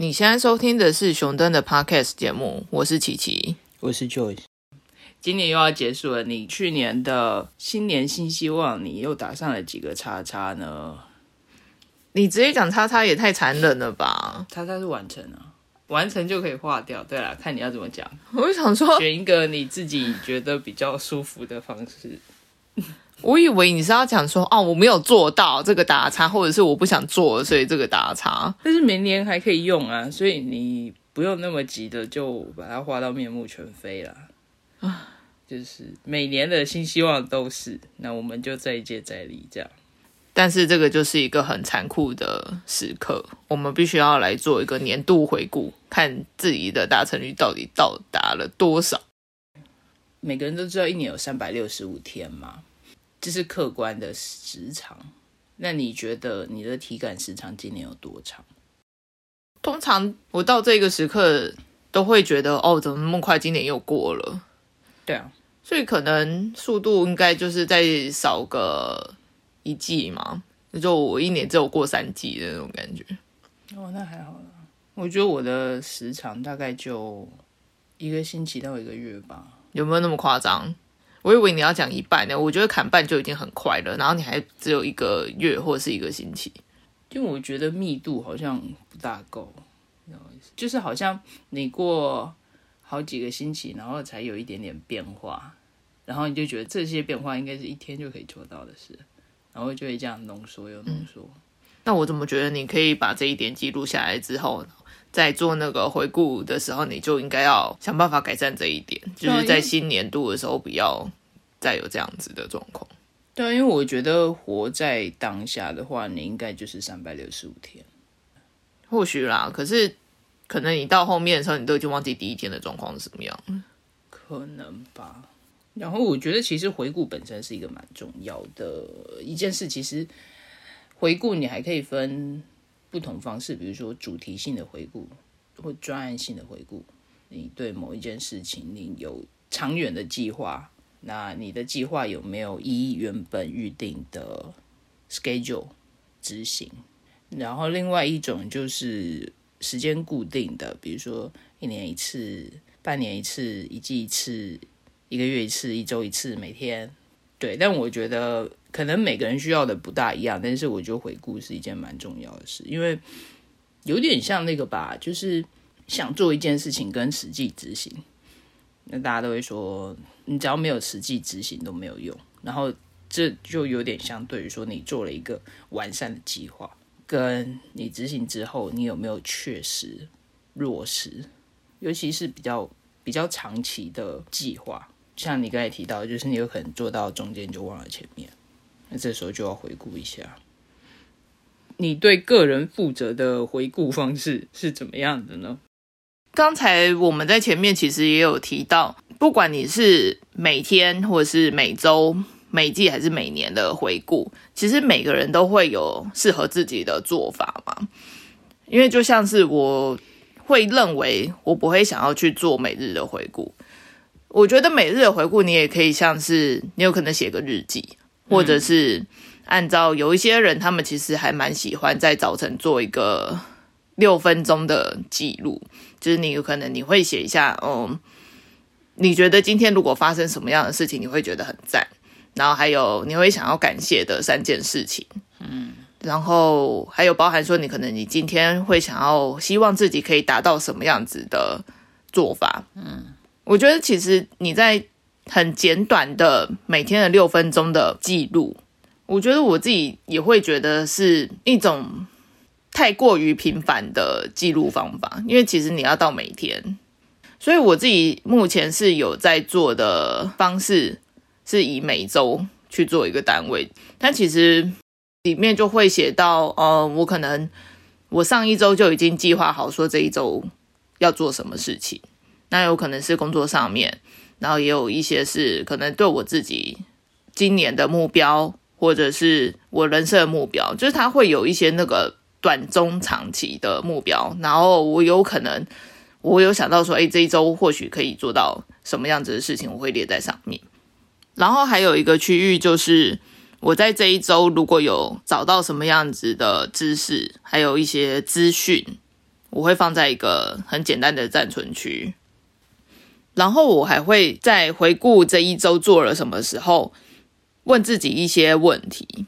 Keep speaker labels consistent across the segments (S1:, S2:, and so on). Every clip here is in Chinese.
S1: 你现在收听的是熊登的 Podcast 节目，我是琪琪，
S2: 我是 Joyce。
S1: 今年又要结束了，你去年的新年新希望，你又打上了几个叉叉呢？你直接讲叉叉也太残忍了吧？
S2: 叉叉是完成了，完成就可以划掉。对啦，看你要怎么讲。
S1: 我就想说，
S2: 选一个你自己觉得比较舒服的方式。
S1: 我以为你是要讲说，哦，我没有做到这个打叉，或者是我不想做，所以这个打叉。
S2: 但是明年还可以用啊，所以你不用那么急的就把它画到面目全非了啊。就是每年的新希望都是，那我们就再接再厉这样。
S1: 但是这个就是一个很残酷的时刻，我们必须要来做一个年度回顾，看自己的达成率到底到达了多少。
S2: 每个人都知道一年有三百六十五天嘛。这是客观的时长，那你觉得你的体感时长今年有多长？
S1: 通常我到这个时刻都会觉得，哦，怎么那么快，今年又过了？
S2: 对啊，
S1: 所以可能速度应该就是再少个一季嘛，就我一年只有过三季的那种感觉。
S2: 哦，那还好了。我觉得我的时长大概就一个星期到一个月吧。
S1: 有没有那么夸张？我以为你要讲一半呢，我觉得砍半就已经很快了，然后你还只有一个月或是一个星期，
S2: 因为我觉得密度好像不大够，就是好像你过好几个星期，然后才有一点点变化，然后你就觉得这些变化应该是一天就可以做到的事，然后就会这样浓缩又浓缩。
S1: 那我怎么觉得你可以把这一点记录下来之后？在做那个回顾的时候，你就应该要想办法改善这一点，就是在新年度的时候不要再有这样子的状况。
S2: 对，因为我觉得活在当下的话，你应该就是三百六十五天。
S1: 或许啦，可是可能你到后面的时候，你都已经忘记第一天的状况是什么样。
S2: 可能吧。然后我觉得，其实回顾本身是一个蛮重要的一件事。其实回顾你还可以分。不同方式，比如说主题性的回顾或专案性的回顾。你对某一件事情，你有长远的计划，那你的计划有没有依原本预定的 schedule 执行？然后另外一种就是时间固定的，比如说一年一次、半年一次、一季一次、一个月一次、一周一次、每天。对，但我觉得。可能每个人需要的不大一样，但是我觉得回顾是一件蛮重要的事，因为有点像那个吧，就是想做一件事情跟实际执行，那大家都会说，你只要没有实际执行都没有用。然后这就有点相对于说，你做了一个完善的计划，跟你执行之后，你有没有确实落实，尤其是比较比较长期的计划，像你刚才提到，就是你有可能做到中间就忘了前面。那这时候就要回顾一下，你对个人负责的回顾方式是怎么样的呢？
S1: 刚才我们在前面其实也有提到，不管你是每天或者是每周、每季还是每年的回顾，其实每个人都会有适合自己的做法嘛。因为就像是我会认为，我不会想要去做每日的回顾。我觉得每日的回顾，你也可以像是你有可能写个日记。或者是按照有一些人，他们其实还蛮喜欢在早晨做一个六分钟的记录，就是你有可能你会写一下，嗯，你觉得今天如果发生什么样的事情，你会觉得很赞，然后还有你会想要感谢的三件事情，嗯，然后还有包含说你可能你今天会想要希望自己可以达到什么样子的做法，嗯，我觉得其实你在。很简短的每天的六分钟的记录，我觉得我自己也会觉得是一种太过于频繁的记录方法，因为其实你要到每天，所以我自己目前是有在做的方式是以每周去做一个单位，但其实里面就会写到，呃，我可能我上一周就已经计划好说这一周要做什么事情，那有可能是工作上面。然后也有一些是可能对我自己今年的目标，或者是我人生的目标，就是他会有一些那个短中长期的目标。然后我有可能我有想到说，哎，这一周或许可以做到什么样子的事情，我会列在上面。然后还有一个区域就是我在这一周如果有找到什么样子的知识，还有一些资讯，我会放在一个很简单的暂存区。然后我还会在回顾这一周做了什么时候，问自己一些问题，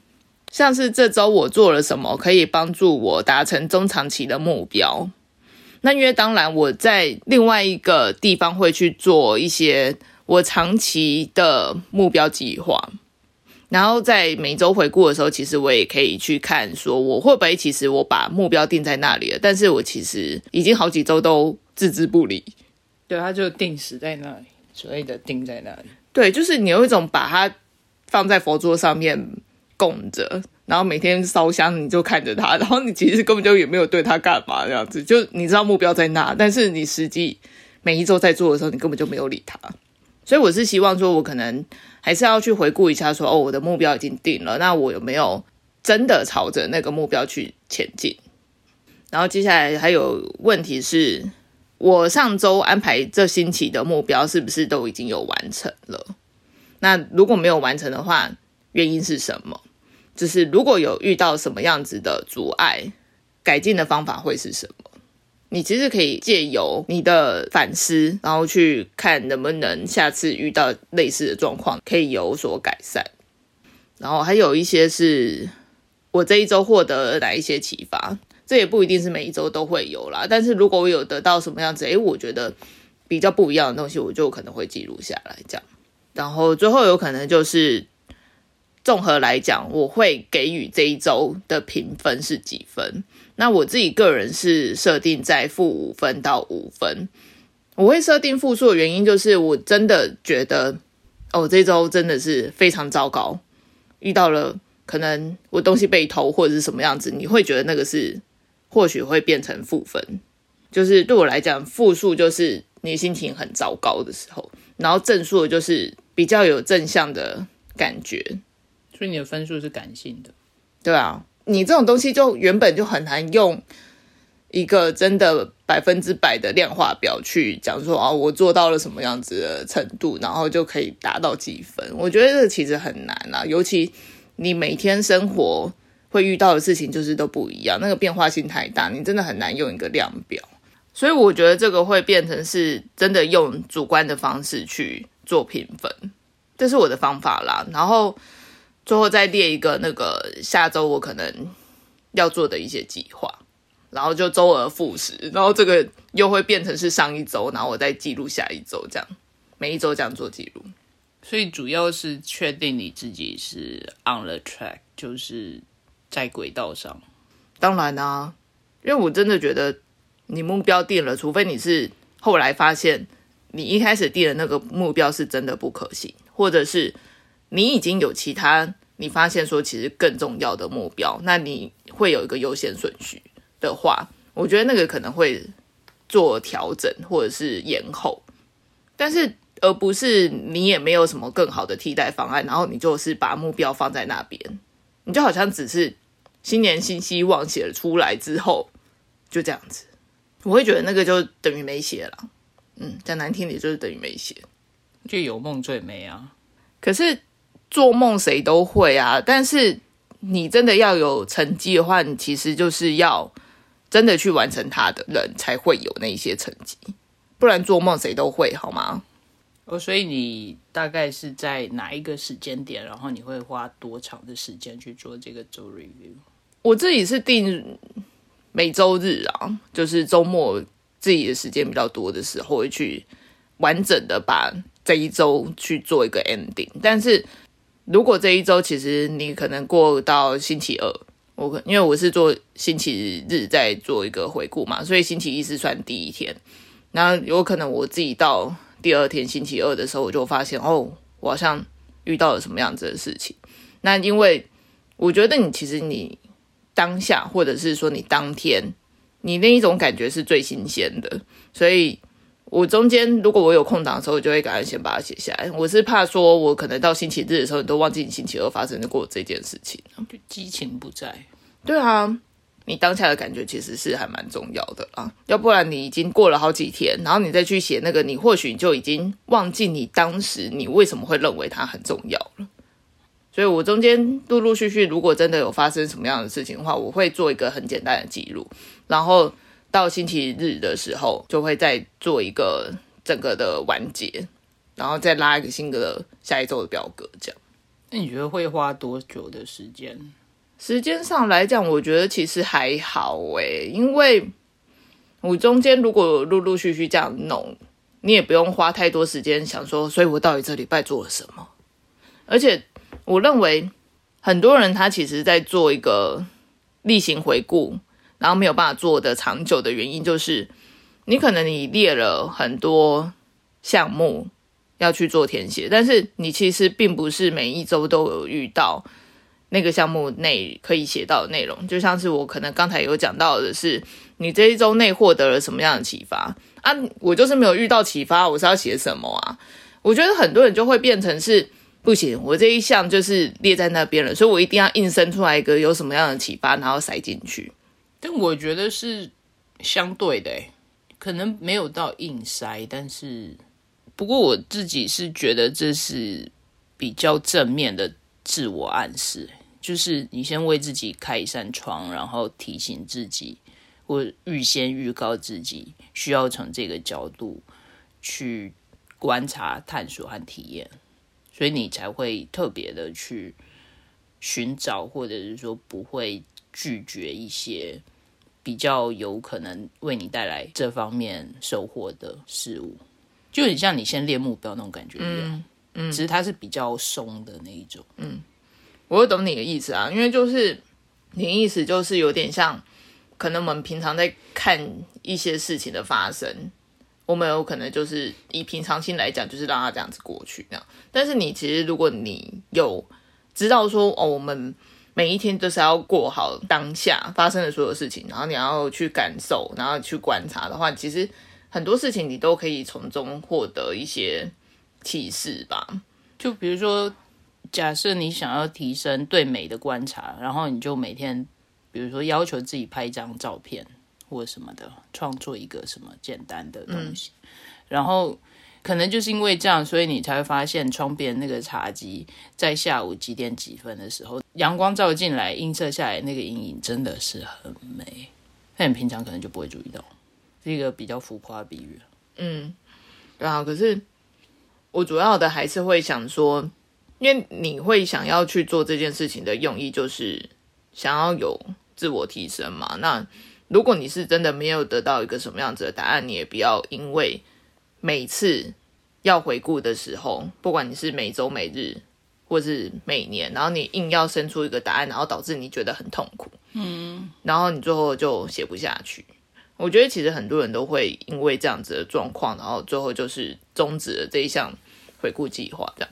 S1: 像是这周我做了什么可以帮助我达成中长期的目标。那因为当然我在另外一个地方会去做一些我长期的目标计划，然后在每周回顾的时候，其实我也可以去看说我会不会其实我把目标定在那里了，但是我其实已经好几周都置之不理。
S2: 对，它就定死在那里，所谓的定在那里。
S1: 对，就是你有一种把它放在佛桌上面供着，然后每天烧香，你就看着它，然后你其实根本就也没有对它干嘛这样子，就你知道目标在那，但是你实际每一周在做的时候，你根本就没有理它。所以我是希望说，我可能还是要去回顾一下，说哦，我的目标已经定了，那我有没有真的朝着那个目标去前进？然后接下来还有问题是。我上周安排这星期的目标是不是都已经有完成了？那如果没有完成的话，原因是什么？就是如果有遇到什么样子的阻碍，改进的方法会是什么？你其实可以借由你的反思，然后去看能不能下次遇到类似的状况可以有所改善。然后还有一些是我这一周获得哪一些启发。这也不一定是每一周都会有啦，但是如果我有得到什么样子，诶，我觉得比较不一样的东西，我就可能会记录下来，这样。然后最后有可能就是综合来讲，我会给予这一周的评分是几分？那我自己个人是设定在负五分到五分。我会设定负数的原因就是，我真的觉得哦，这周真的是非常糟糕，遇到了可能我东西被偷或者是什么样子，你会觉得那个是。或许会变成负分，就是对我来讲，负数就是你心情很糟糕的时候，然后正数就是比较有正向的感觉，
S2: 所以你的分数是感性的，
S1: 对啊，你这种东西就原本就很难用一个真的百分之百的量化表去讲说啊，我做到了什么样子的程度，然后就可以达到几分。我觉得这其实很难啊，尤其你每天生活。会遇到的事情就是都不一样，那个变化性太大，你真的很难用一个量表。所以我觉得这个会变成是真的用主观的方式去做评分，这是我的方法啦。然后最后再列一个那个下周我可能要做的一些计划，然后就周而复始，然后这个又会变成是上一周，然后我再记录下一周，这样每一周这样做记录。
S2: 所以主要是确定你自己是 on the track，就是。在轨道上，
S1: 当然啊，因为我真的觉得你目标定了，除非你是后来发现你一开始定的那个目标是真的不可行，或者是你已经有其他你发现说其实更重要的目标，那你会有一个优先顺序的话，我觉得那个可能会做调整或者是延后，但是而不是你也没有什么更好的替代方案，然后你就是把目标放在那边，你就好像只是。新年新希望写了出来之后，就这样子，我会觉得那个就等于没写了。嗯，讲难听点就是等于没写，
S2: 就有梦最美啊。
S1: 可是做梦谁都会啊，但是你真的要有成绩的话，你其实就是要真的去完成它的人才会有那些成绩，不然做梦谁都会好吗？
S2: 哦，所以你大概是在哪一个时间点，然后你会花多长的时间去做这个周 review？
S1: 我自己是定每周日啊，就是周末自己的时间比较多的时候，会去完整的把这一周去做一个 ending。但是如果这一周其实你可能过到星期二，我因为我是做星期日再做一个回顾嘛，所以星期一是算第一天。那有可能我自己到第二天星期二的时候，我就发现哦，我好像遇到了什么样子的事情。那因为我觉得你其实你。当下，或者是说你当天，你那一种感觉是最新鲜的，所以我中间如果我有空档的时候，我就会赶快先把它写下来。我是怕说，我可能到星期日的时候，你都忘记你星期二发生过这件事情，
S2: 就 激情不在。
S1: 对啊，你当下的感觉其实是还蛮重要的啊，要不然你已经过了好几天，然后你再去写那个，你或许就已经忘记你当时你为什么会认为它很重要了。所以我中间陆陆续续，如果真的有发生什么样的事情的话，我会做一个很简单的记录，然后到星期日的时候就会再做一个整个的完结，然后再拉一个新的下一周的表格，这样。
S2: 那你觉得会花多久的时间？
S1: 时间上来讲，我觉得其实还好诶，因为我中间如果陆陆续续这样弄，你也不用花太多时间想说，所以我到底这礼拜做了什么。而且我认为很多人他其实在做一个例行回顾，然后没有办法做的长久的原因，就是你可能你列了很多项目。要去做填写，但是你其实并不是每一周都有遇到那个项目内可以写到的内容。就像是我可能刚才有讲到的是，你这一周内获得了什么样的启发啊？我就是没有遇到启发，我是要写什么啊？我觉得很多人就会变成是不行，我这一项就是列在那边了，所以我一定要硬生出来一个有什么样的启发，然后塞进去。
S2: 但我觉得是相对的，可能没有到硬塞，但是。不过我自己是觉得这是比较正面的自我暗示，就是你先为自己开一扇窗，然后提醒自己，或预先预告自己需要从这个角度去观察、探索和体验，所以你才会特别的去寻找，或者是说不会拒绝一些比较有可能为你带来这方面收获的事物。就很像你先列目标那种感觉一样，嗯，只是它是比较松的那一种，
S1: 嗯，我会懂你的意思啊，因为就是你的意思就是有点像，可能我们平常在看一些事情的发生，我们有可能就是以平常心来讲，就是让它这样子过去那样，但是你其实如果你有知道说哦，我们每一天都是要过好当下发生的所有事情，然后你要去感受，然后去观察的话，其实。很多事情你都可以从中获得一些启示吧。
S2: 就比如说，假设你想要提升对美的观察，然后你就每天，比如说要求自己拍一张照片或什么的，创作一个什么简单的东西。然后可能就是因为这样，所以你才会发现窗边那个茶几在下午几点几分的时候，阳光照进来映射下来那个阴影真的是很美。那你平常可能就不会注意到。是一个比较浮夸的比喻，
S1: 嗯，对啊。可是我主要的还是会想说，因为你会想要去做这件事情的用意，就是想要有自我提升嘛。那如果你是真的没有得到一个什么样子的答案，你也不要因为每次要回顾的时候，不管你是每周、每日或是每年，然后你硬要生出一个答案，然后导致你觉得很痛苦，嗯，然后你最后就写不下去。我觉得其实很多人都会因为这样子的状况，然后最后就是终止了这一项回顾计划，这样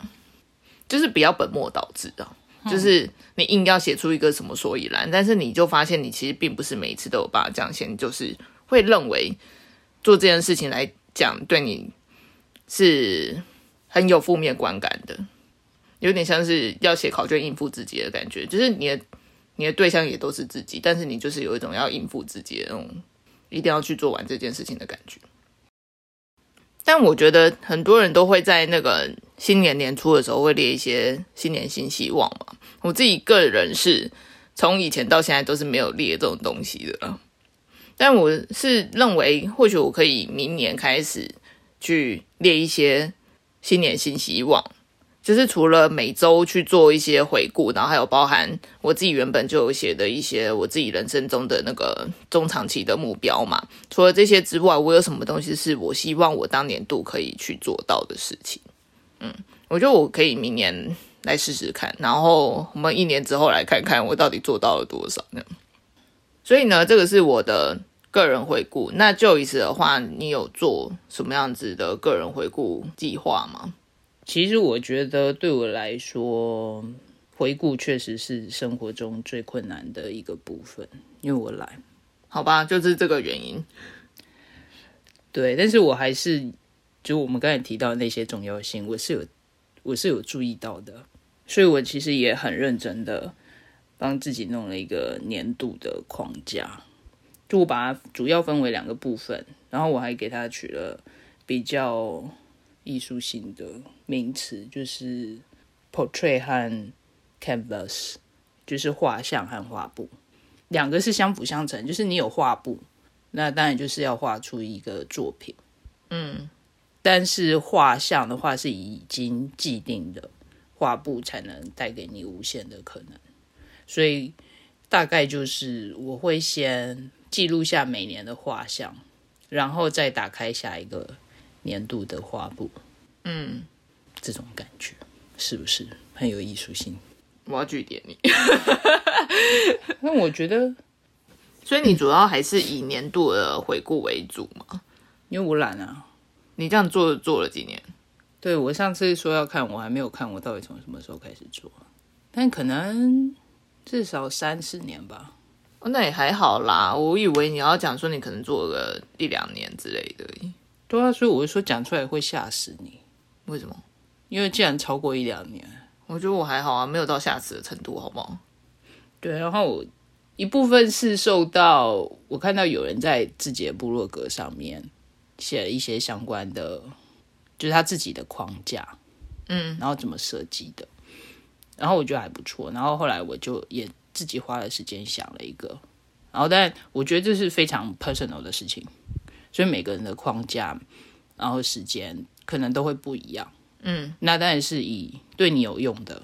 S1: 就是比较本末倒置的。就是你硬要写出一个什么所以然，但是你就发现你其实并不是每一次都有办法这样写，就是会认为做这件事情来讲对你是很有负面观感的，有点像是要写考卷应付自己的感觉，就是你的你的对象也都是自己，但是你就是有一种要应付自己的那种。一定要去做完这件事情的感觉，但我觉得很多人都会在那个新年年初的时候会列一些新年新希望嘛。我自己个人是从以前到现在都是没有列这种东西的，但我是认为或许我可以明年开始去列一些新年新希望。就是除了每周去做一些回顾，然后还有包含我自己原本就有写的一些我自己人生中的那个中长期的目标嘛。除了这些之外，我有什么东西是我希望我当年度可以去做到的事情？嗯，我觉得我可以明年来试试看，然后我们一年之后来看看我到底做到了多少呢？所以呢，这个是我的个人回顾。那就一次的话，你有做什么样子的个人回顾计划吗？
S2: 其实我觉得对我来说，回顾确实是生活中最困难的一个部分，因为我懒，
S1: 好吧，就是这个原因。
S2: 对，但是我还是就我们刚才提到那些重要性，我是有我是有注意到的，所以我其实也很认真的帮自己弄了一个年度的框架，就我把它主要分为两个部分，然后我还给它取了比较。艺术性的名词就是 portrait 和 canvas，就是画像和画布，两个是相辅相成。就是你有画布，那当然就是要画出一个作品。
S1: 嗯，
S2: 但是画像的话是已经既定的画布才能带给你无限的可能，所以大概就是我会先记录下每年的画像，然后再打开下一个年度的画布。
S1: 嗯，
S2: 这种感觉是不是很有艺术性？
S1: 我要据点你。
S2: 那我觉得，
S1: 所以你主要还是以年度的回顾为主嘛？
S2: 因为我懒啊。
S1: 你这样做做了几年？
S2: 对我上次说要看，我还没有看，我到底从什么时候开始做？但可能至少三四年吧。
S1: 哦，那也还好啦。我以为你要讲说你可能做个一两年之类的。
S2: 对啊，所以我就说讲出来会吓死你。
S1: 为什么？
S2: 因为既然超过一两年，
S1: 我觉得我还好啊，没有到吓死的程度，好不好？
S2: 对，然后我一部分是受到我看到有人在自己的部落格上面写了一些相关的，就是他自己的框架，
S1: 嗯，
S2: 然后怎么设计的，然后我觉得还不错。然后后来我就也自己花了时间想了一个，然后但我觉得这是非常 personal 的事情，所以每个人的框架，然后时间可能都会不一样。
S1: 嗯，
S2: 那当然是以对你有用的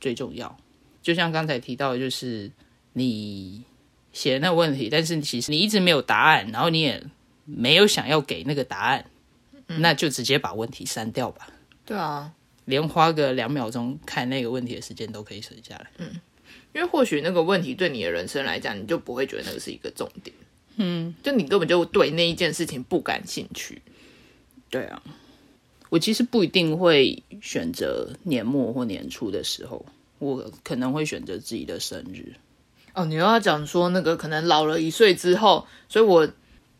S2: 最重要。就像刚才提到的，就是你写那个问题，但是其实你一直没有答案，然后你也没有想要给那个答案，那就直接把问题删掉吧。
S1: 对啊，
S2: 连花个两秒钟看那个问题的时间都可以省下来。
S1: 嗯因为或许那个问题对你的人生来讲，你就不会觉得那个是一个重点。
S2: 嗯，
S1: 就你根本就对那一件事情不感兴趣。
S2: 对啊，我其实不一定会选择年末或年初的时候，我可能会选择自己的生日。
S1: 哦，你又要讲说那个可能老了一岁之后，所以我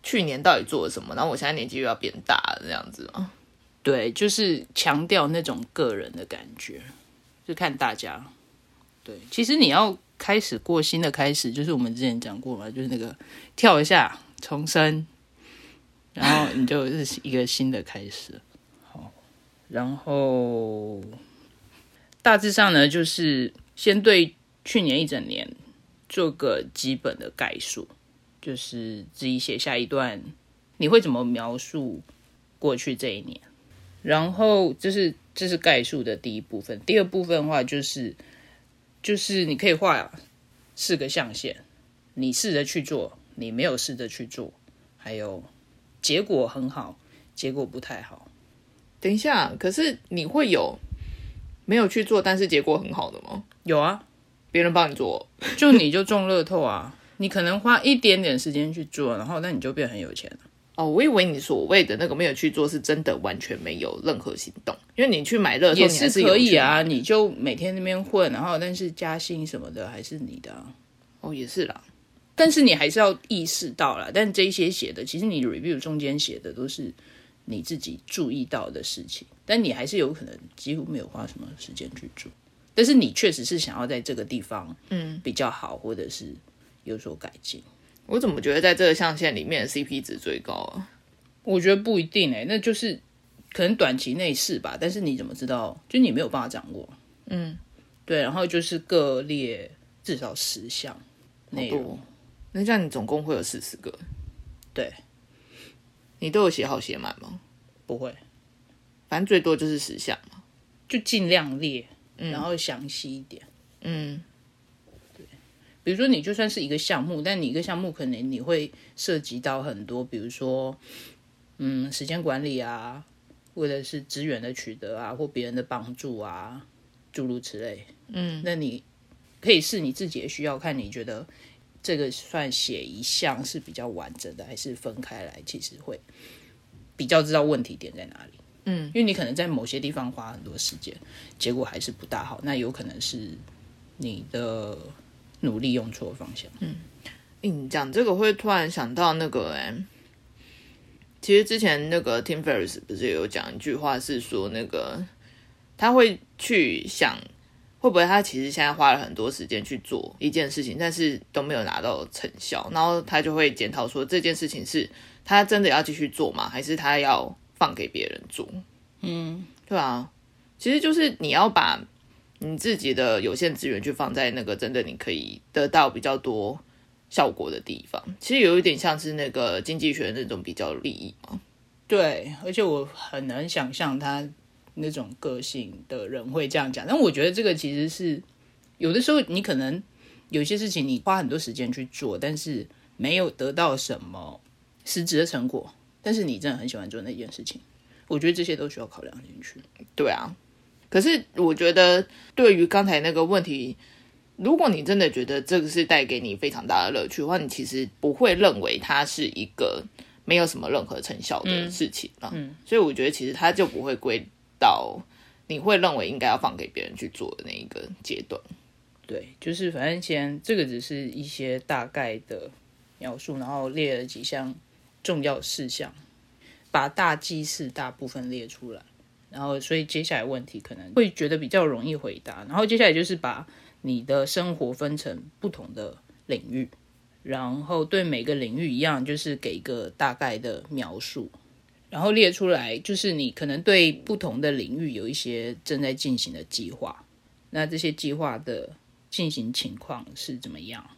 S1: 去年到底做了什么？然后我现在年纪又要变大了，这样子吗？
S2: 对，就是强调那种个人的感觉，就看大家。对，其实你要开始过新的开始，就是我们之前讲过嘛，就是那个跳一下重生，然后你就是一个新的开始。好，然后大致上呢，就是先对去年一整年做个基本的概述，就是自己写下一段你会怎么描述过去这一年。然后这是这是概述的第一部分，第二部分的话就是就是你可以画四个象限，你试着去做，你没有试着去做，还有结果很好，结果不太好。
S1: 等一下，可是你会有没有去做，但是结果很好的吗？
S2: 有啊，
S1: 别人帮你做，
S2: 就你就中乐透啊，你可能花一点点时间去做，然后那你就变很有钱了。
S1: 哦，我以为你所谓的那个没有去做，是真的完全没有任何行动，因为你去买乐透
S2: 也是可以啊，你就每天那边混，然后但是加薪什么的还是你的、啊。
S1: 哦，也是啦。
S2: 但是你还是要意识到啦，但这些写的，其实你 review 中间写的都是你自己注意到的事情，但你还是有可能几乎没有花什么时间去做。但是你确实是想要在这个地方，嗯，比较好，或者是有所改进。
S1: 我怎么觉得在这个象限里面 CP 值最高啊？
S2: 我觉得不一定哎、那就是可能短期内是吧？但是你怎么知道？就你没有办法掌握。
S1: 嗯，
S2: 对，然后就是各列至少十项内容。
S1: 多，那这样你总共会有四十个，
S2: 对，
S1: 你都有写好写满吗？
S2: 不会，
S1: 反正最多就是十项嘛。
S2: 就尽量列，然后详细一点。
S1: 嗯，
S2: 比如说，你就算是一个项目，但你一个项目可能你会涉及到很多，比如说，嗯，时间管理啊，或者是资源的取得啊，或别人的帮助啊，诸如此类。嗯，那你可以是你自己的需要，看你觉得这个算写一项是比较完整的，还是分开来，其实会比较知道问题点在哪里。
S1: 嗯，
S2: 因为你可能在某些地方花很多时间，结果还是不大好，那有可能是你的努力用错方向。
S1: 嗯你讲这个会突然想到那个哎、其实之前那个 Tim Ferriss 不是有讲一句话，是说那个他会去想，会不会他其实现在花了很多时间去做一件事情，但是都没有拿到成效，然后他就会检讨说这件事情是他真的要继续做吗？还是他要放给别人做？
S2: 嗯，
S1: 对啊，其实就是你要把你自己的有限资源去放在那个真的你可以得到比较多效果的地方。其实有一点像是那个经济学那种比较利益嘛。
S2: 对，而且我很难想象他那种个性的人会这样讲。但我觉得这个其实是有的时候你可能有些事情你花很多时间去做，但是没有得到什么实质的成果，但是你真的很喜欢做那件事情。我觉得这些都需要考量进去。
S1: 对啊，可是我觉得对于刚才那个问题，如果你真的觉得这个是带给你非常大的乐趣的话，你其实不会认为它是一个没有什么任何成效的事情了。嗯，所以我觉得其实它就不会归到你会认为应该要放给别人去做的那一个阶段。
S2: 对，就是反正先这个只是一些大概的描述，然后列了几项重要事项。把大记事大部分列出来，然后所以接下来问题可能会觉得比较容易回答。然后接下来就是把你的生活分成不同的领域，然后对每个领域一样，就是给一个大概的描述，然后列出来，就是你可能对不同的领域有一些正在进行的计划，那这些计划的进行情况是怎么样？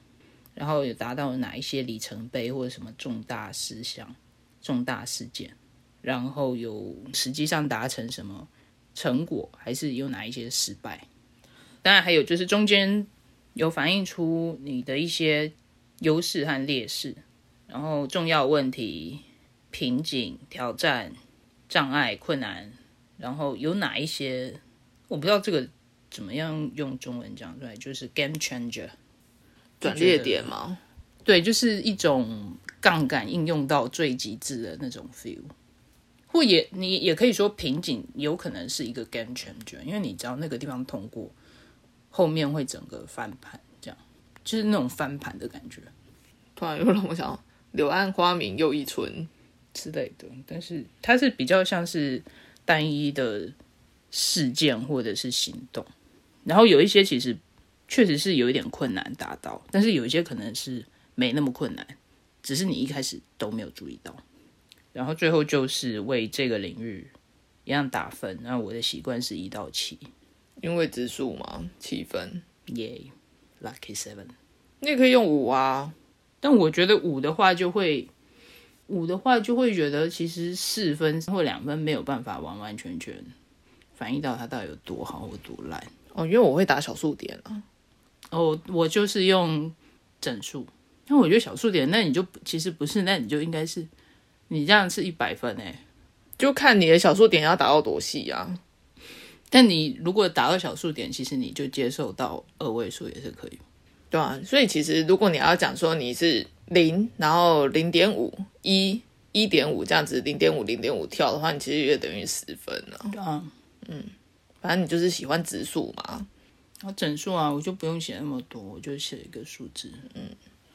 S2: 然后有达到哪一些里程碑或者什么重大事项、重大事件？然后有实际上达成什么成果，还是有哪一些失败？当然还有就是中间有反映出你的一些优势和劣势，然后重要问题、瓶颈、挑战、障碍、困难，然后有哪一些我不知道这个怎么样用中文讲出来，就是 game changer
S1: 转捩点吗？
S2: 对，就是一种杠杆应用到最极致的那种 feel。或也你也可以说瓶颈有可能是一个 game changer，因为你知道那个地方通过，后面会整个翻盘，这样就是那种翻盘的感觉。
S1: 突然又让我想柳暗花明又一村
S2: 之类的，但是它是比较像是单一的事件或者是行动，然后有一些其实确实是有一点困难达到，但是有一些可能是没那么困难，只是你一开始都没有注意到。然后最后就是为这个领域一样打分，那我的习惯是一到七，
S1: 因为指数嘛，七分，
S2: 耶，lucky seven，
S1: 你也可以用五啊，
S2: 但我觉得五的话就会，五的话就会觉得其实四分或两分没有办法完完全全反映到它到底有多好或多烂。
S1: 哦，因为我会打小数点啊，
S2: 哦，我就是用整数，因为我觉得小数点那你就其实不是，那你就应该是。你这样是一百分诶，
S1: 就看你的小数点要打到多细啊。
S2: 但你如果打到小数点，其实你就接受到二位数也是可以，
S1: 对啊。所以其实如果你要讲说你是零，然后零点五一、一点五这样子，零点五、零点五跳的话，你其实也等于十分了。
S2: 对啊，
S1: 嗯，反正你就是喜欢指数嘛。
S2: 然后整数啊，我就不用写那么多，我就写一个数字。
S1: 嗯，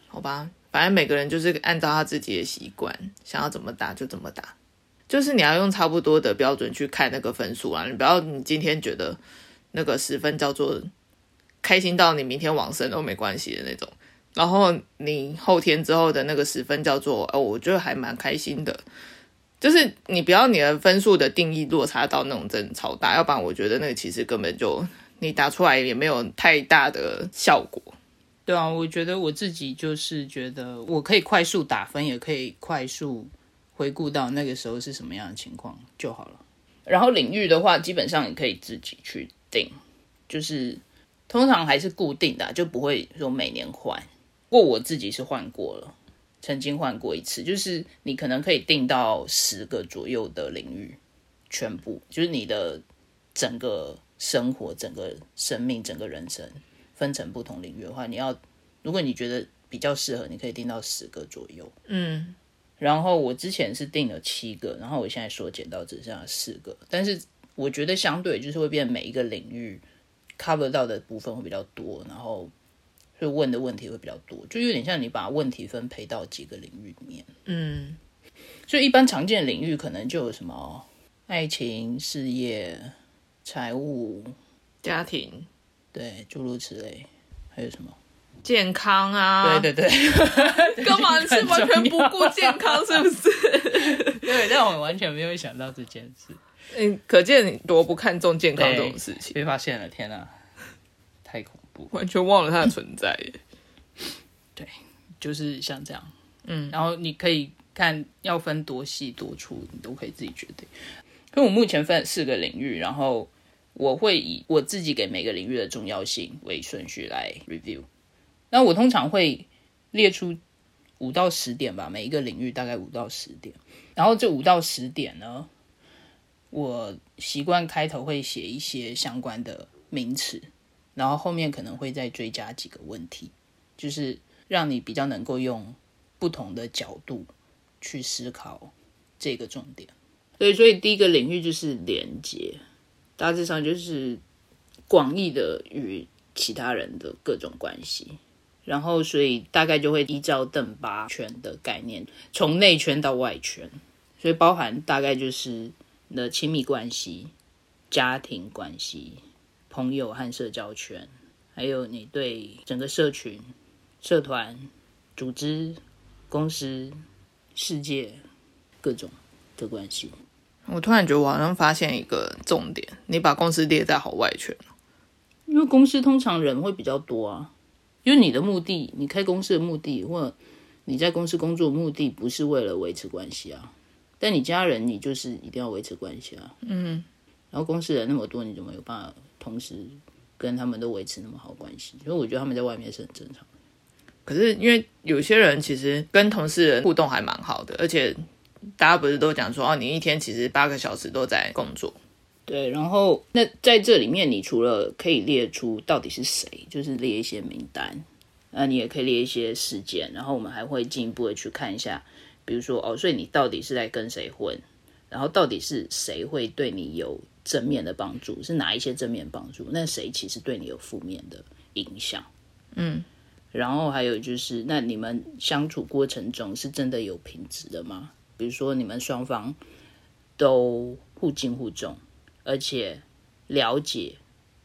S1: 好吧。反正每个人就是按照他自己的习惯，想要怎么打就怎么打，就是你要用差不多的标准去看那个分数啊。你不要你今天觉得那个十分叫做开心到你明天往生都没关系的那种，然后你后天之后的那个十分叫做哦，我觉得还蛮开心的。就是你不要你的分数的定义落差到那种真超大，要不然我觉得那个其实根本就你打出来也没有太大的效果。
S2: 对啊，我觉得我自己就是觉得我可以快速打分，也可以快速回顾到那个时候是什么样的情况就好了。然后领域的话，基本上你可以自己去定，就是通常还是固定的，就不会说每年换。不过我自己是换过了，曾经换过一次，就是你可能可以定到十个左右的领域，全部就是你的整个生活、整个生命、整个人生。分成不同领域的话，你要如果你觉得比较适合，你可以定到十个左右。
S1: 嗯，
S2: 然后我之前是定了七个，然后我现在缩减到只剩下四个。但是我觉得相对就是会变，每一个领域 cover 到的部分会比较多，然后会问的问题会比较多，就有点像你把问题分配到几个领域里面。
S1: 嗯，
S2: 所以一般常见的领域可能就有什么爱情、事业、财务、
S1: 家庭。
S2: 对，诸如此类，还有什么
S1: 健康啊？
S2: 对对
S1: 对，干嘛 是完全不顾健康？是不是？
S2: 对，但我完全没有想到这件事。
S1: 嗯，可见你多不看重健康这种事情。
S2: 被发现了，天哪，太恐怖，
S1: 完全忘了它的存在。
S2: 对，就是像这样，嗯，然后你可以看要分多细多粗，你都可以自己决定。因为我目前分四个领域，然后我会以我自己给每个领域的重要性为顺序来 review。那我通常会列出五到十点吧，每一个领域大概五到十点。然后这五到十点呢，我习惯开头会写一些相关的名词，然后后面可能会再追加几个问题，就是让你比较能够用不同的角度去思考这个重点。所以，所以第一个领域就是连接，大致上就是广义的与其他人的各种关系。然后，所以大概就会依照邓巴圈的概念，从内圈到外圈，所以包含大概就是你的亲密关系、家庭关系、朋友和社交圈，还有你对整个社群、社团、组织、公司、世界各种的关系。
S1: 我突然觉得我好像发现一个重点，你把公司列在好外圈，
S2: 因为公司通常人会比较多啊。因为你的目的，你开公司的目的，或者你在公司工作目的，不是为了维持关系啊。但你家人，你就是一定要维持关系啊。嗯。然后公司人那么多，你怎么有办法同时跟他们都维持那么好关系？所以我觉得他们在外面是很正常的。
S1: 可是因为有些人其实跟同事人互动还蛮好的，而且大家不是都讲说哦，你一天其实八个小时都在工作。
S2: 对，然后那在这里面，你除了可以列出到底是谁，就是列一些名单，那你也可以列一些事件，然后我们还会进一步的去看一下，比如说哦，所以你到底是在跟谁混，然后到底是谁会对你有正面的帮助，是哪一些正面帮助，那谁其实对你有负面的影响，嗯，然后还有就是，那你们相处过程中是真的有品质的吗？比如说你们双方都互敬互重。而且了解，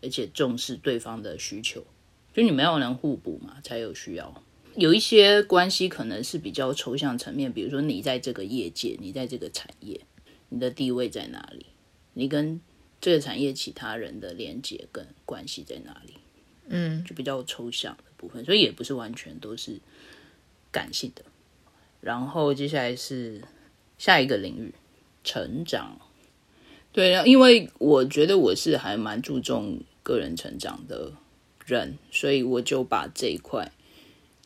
S2: 而且重视对方的需求，就你们要能互补嘛，才有需要。有一些关系可能是比较抽象层面，比如说你在这个业界，你在这个产业，你的地位在哪里？你跟这个产业其他人的连接跟关系在哪里？嗯，就比较抽象的部分，所以也不是完全都是感性的。然后接下来是下一个领域，成长。对啊，因为我觉得我是还蛮注重个人成长的人，所以我就把这一块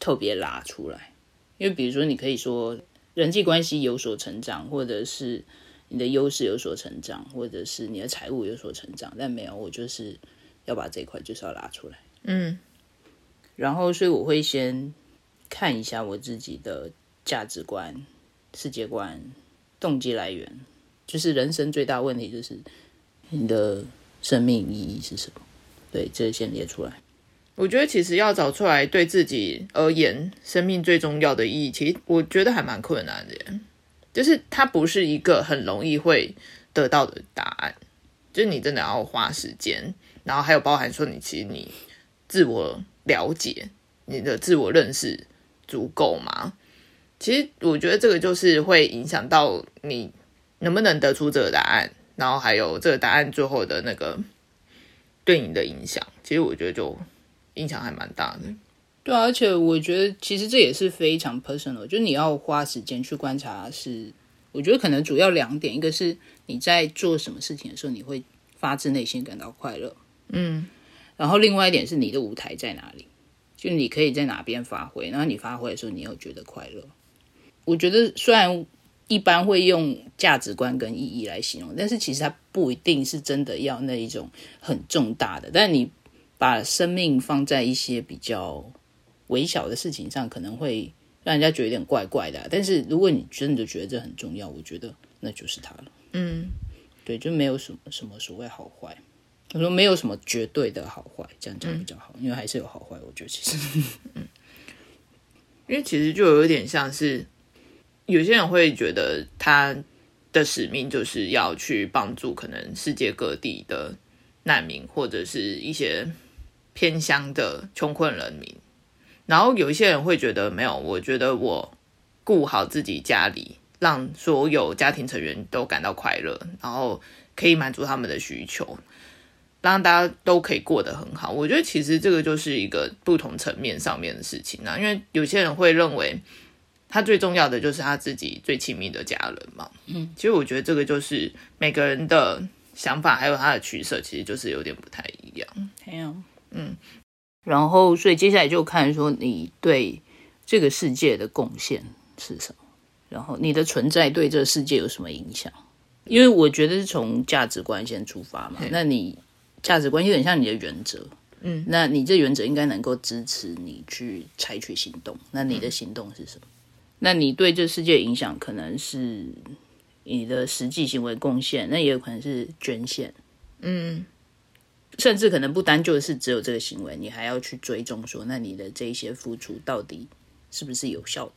S2: 特别拉出来。因为比如说，你可以说人际关系有所成长，或者是你的优势有所成长，或者是你的财务有所成长，但没有，我就是要把这一块就是要拉出来。嗯，然后所以我会先看一下我自己的价值观、世界观、动机来源。就是人生最大问题，就是你的生命意义是什么？对，这先列出来。
S1: 我觉得其实要找出来对自己而言生命最重要的意义，其实我觉得还蛮困难的。就是它不是一个很容易会得到的答案，就是你真的要花时间，然后还有包含说你其实你自我了解、你的自我认识足够吗？其实我觉得这个就是会影响到你。能不能得出这个答案，然后还有这个答案最后的那个对你的影响，其实我觉得就影响还蛮大的。
S2: 对啊，而且我觉得其实这也是非常 personal，就是你要花时间去观察。是我觉得可能主要两点，一个是你在做什么事情的时候，你会发自内心感到快乐，嗯，然后另外一点是你的舞台在哪里，就你可以在哪边发挥，然后你发挥的时候，你又觉得快乐。我觉得虽然。一般会用价值观跟意义来形容，但是其实它不一定是真的要那一种很重大的。但你把生命放在一些比较微小的事情上，可能会让人家觉得有点怪怪的。但是如果你真的觉得这很重要，我觉得那就是它了。嗯，对，就没有什么什么所谓好坏。我说没有什么绝对的好坏，这样讲比较好，因为还是有好坏。我觉得其实，嗯，
S1: 因为其实就有点像是。有些人会觉得他的使命就是要去帮助可能世界各地的难民或者是一些偏乡的穷困人民，然后有一些人会觉得没有，我觉得我顾好自己家里，让所有家庭成员都感到快乐，然后可以满足他们的需求，让大家都可以过得很好。我觉得其实这个就是一个不同层面上面的事情啊，因为有些人会认为他最重要的就是他自己最亲密的家人嘛。嗯，其实我觉得这个就是每个人的想法还有他的取舍，其实就是有点不太一样。
S2: 没有，嗯，然后所以接下来就看说你对这个世界的贡献是什么，然后你的存在对这个世界有什么影响？因为我觉得是从价值观先出发嘛，那你价值观有点像你的原则，嗯，那你这原则应该能够支持你去采取行动。那你的行动是什么？那你对这世界影响可能是你的实际行为贡献，那也有可能是捐献，嗯，甚至可能不单就是只有这个行为，你还要去追踪说，那你的这一些付出到底是不是有效的？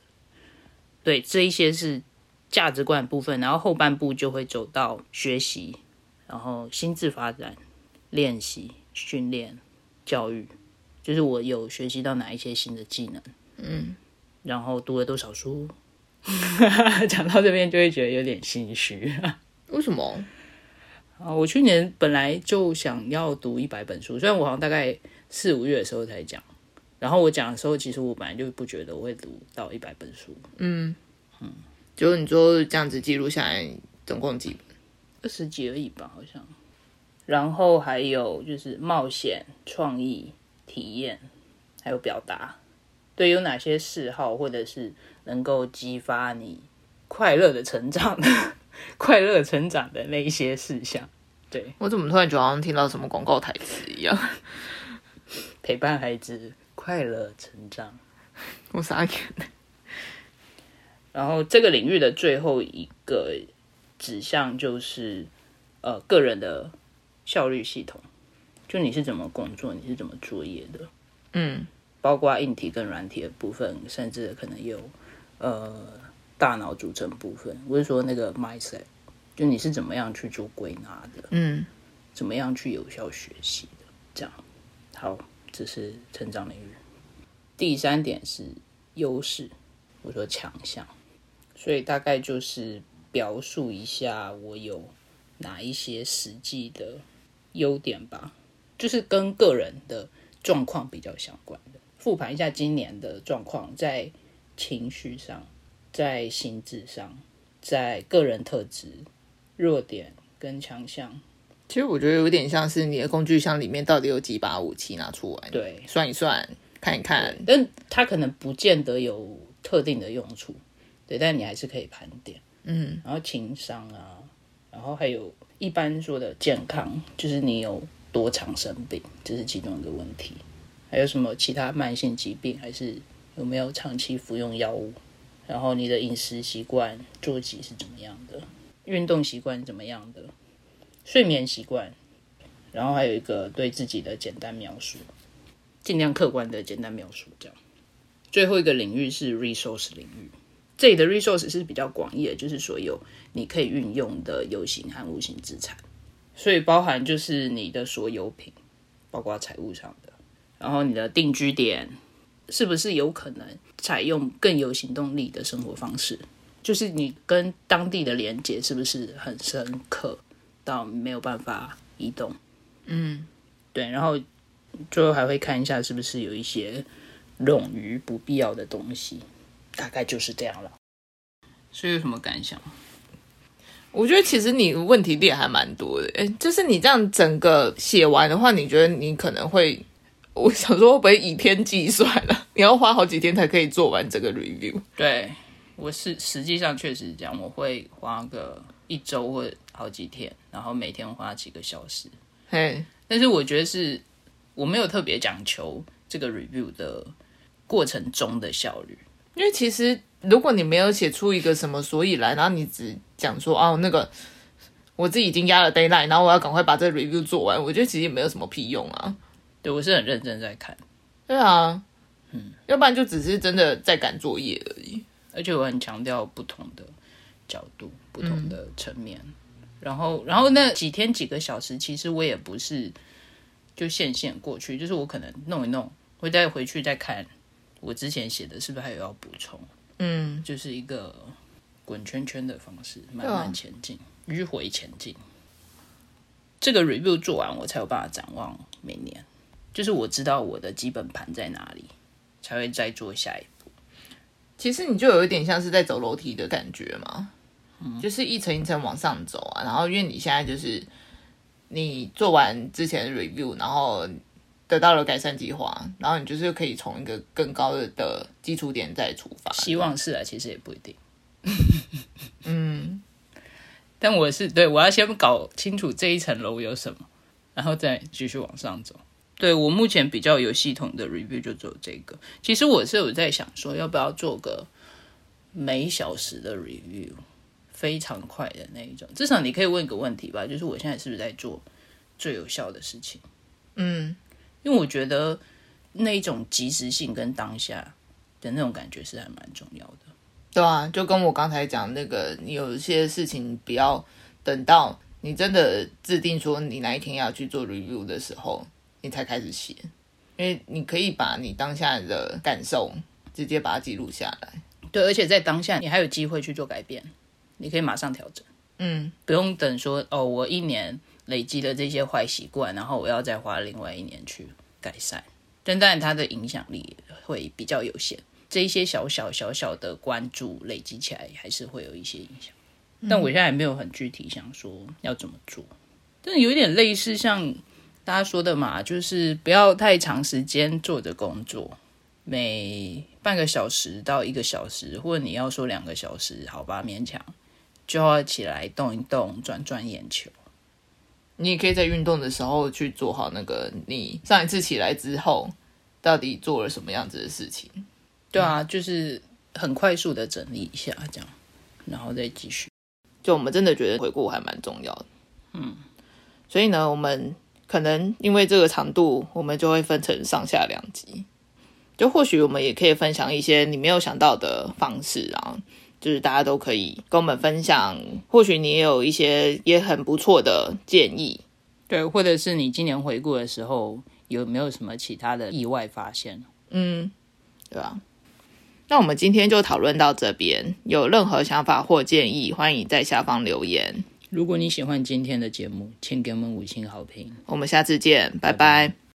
S2: 对，这一些是。价值观部分，然后后半部就会走到学习，然后心智发展、练习、训练、教育，就是我有学习到哪一些新的技能，嗯，然后读了多少书，讲到这边就会觉得有点心虚。
S1: 为什么？
S2: 啊，我去年本来就想要读一百本书，虽然我好像大概四五月的时候才讲，然后我讲的时候，其实我本来就不觉得我会读到一百本书，嗯
S1: 嗯。就你说这样子记录下来，总共几本？
S2: 二十几而已吧，好像。然后还有就是冒险、创意、体验，还有表达。对，有哪些嗜好或者是能够激发你快乐的成长、快乐成长的那一些事项？对
S1: 我怎么突然觉得好像听到什么广告台词一样？
S2: 陪伴孩子快乐成长，
S1: 我傻眼。
S2: 然后这个领域的最后一个指向就是，呃，个人的效率系统，就你是怎么工作，你是怎么作业的，嗯，包括硬体跟软体的部分，甚至可能有呃大脑组成部分，我是说那个 mindset，就你是怎么样去做归纳的，嗯，怎么样去有效学习的，这样，好，这是成长领域。第三点是优势，我说强项。所以大概就是表述一下我有哪一些实际的优点吧，就是跟个人的状况比较相关的。复盘一下今年的状况，在情绪上，在心智上，在个人特质、弱点跟强项。
S1: 其实我觉得有点像是你的工具箱里面到底有几把武器拿出来，
S2: 对，
S1: 算一算，看一看，
S2: 但它可能不见得有特定的用处。对，但你还是可以盘点，嗯，然后情商啊，然后还有一般说的健康，就是你有多长生病，这是其中一个问题。还有什么其他慢性疾病，还是有没有长期服用药物？然后你的饮食习惯、作息是怎么样的？运动习惯怎么样的？睡眠习惯？然后还有一个对自己的简单描述，尽量客观的简单描述。这样，最后一个领域是 resource 领域。这里的 resource 是比较广义的，就是所有你可以运用的有形和无形资产，所以包含就是你的所有品，包括财务上的，然后你的定居点是不是有可能采用更有行动力的生活方式，就是你跟当地的连接是不是很深刻到没有办法移动？嗯，对，然后最后还会看一下是不是有一些冗余不必要的东西。大概就是这样了，所以有什么感想？
S1: 我觉得其实你问题点还蛮多的，哎，就是你这样整个写完的话，你觉得你可能会，我想说会不会以天计算了？你要花好几天才可以做完这个 review？
S2: 对，我是实际上确实是这样，我会花个一周或好几天，然后每天花几个小时。嘿，但是我觉得是我没有特别讲求这个 review 的过程中的效率。
S1: 因为其实，如果你没有写出一个什么所以来，然后你只讲说哦，那个我自己已经压了 d a y l i n e 然后我要赶快把这个 review 做完，我觉得其实也没有什么屁用啊。
S2: 对我是很认真在看，
S1: 对啊，嗯，要不然就只是真的在赶作业而已。
S2: 而且我很强调不同的角度、不同的层面，然后，然后那几天几个小时，其实我也不是就线线过去，就是我可能弄一弄，会再回去再看。我之前写的是不是还有要补充？嗯，就是一个滚圈圈的方式，慢慢前进，迂回前进。这个 review 做完，我才有办法展望明年，就是我知道我的基本盘在哪里，才会再做下一步。
S1: 其实你就有一点像是在走楼梯的感觉嘛，就是一层一层往上走啊。然后因为你现在就是你做完之前的 review，然后得到了改善计划，然后你就是可以从一个更高的的基础点再出发。
S2: 希望是啊，其实也不一定。嗯，但我是对我要先搞清楚这一层楼有什么，然后再继续往上走。对我目前比较有系统的 review 就只有这个。其实我是有在想说，要不要做个每小时的 review，非常快的那一种。至少你可以问一个问题吧，就是我现在是不是在做最有效的事情？
S1: 嗯，
S2: 因为我觉得那一种及时性跟当下的那种感觉是还蛮重要的。
S1: 对啊，就跟我刚才讲那个，你有一些事情不要等到你真的制定说你哪一天要去做 review 的时候，你才开始写，因为你可以把你当下的感受直接把它记录下来。
S2: 对，而且在当下你还有机会去做改变，你可以马上调整，
S1: 嗯，
S2: 不用等说哦，我一年累积了这些坏习惯，然后我要再花另外一年去改善，但当然它的影响力会比较有限。这一些小小小小的关注累积起来，还是会有一些影响。但我现在还没有很具体想说要怎么做，但有一点类似像大家说的嘛，就是不要太长时间坐着工作，每半个小时到一个小时，或者你要说两个小时，好吧，勉强就要起来动一动，转转眼球。
S1: 你也可以在运动的时候去做好那个你上一次起来之后到底做了什么样子的事情。
S2: 对啊，就是很快速的整理一下，这样，然后再继续。
S1: 就我们真的觉得回顾还蛮重要的，嗯，所以呢，我们可能因为这个长度，我们就会分成上下两集。就或许我们也可以分享一些你没有想到的方式啊，就是大家都可以跟我们分享。或许你也有一些也很不错的建议，
S2: 对，或者是你今年回顾的时候有没有什么其他的意外发现？
S1: 嗯，对吧？那我们今天就讨论到这边，有任何想法或建议，欢迎在下方留言。
S2: 如果你喜欢今天的节目，请给我们五星好评。
S1: 我们下次见，拜拜。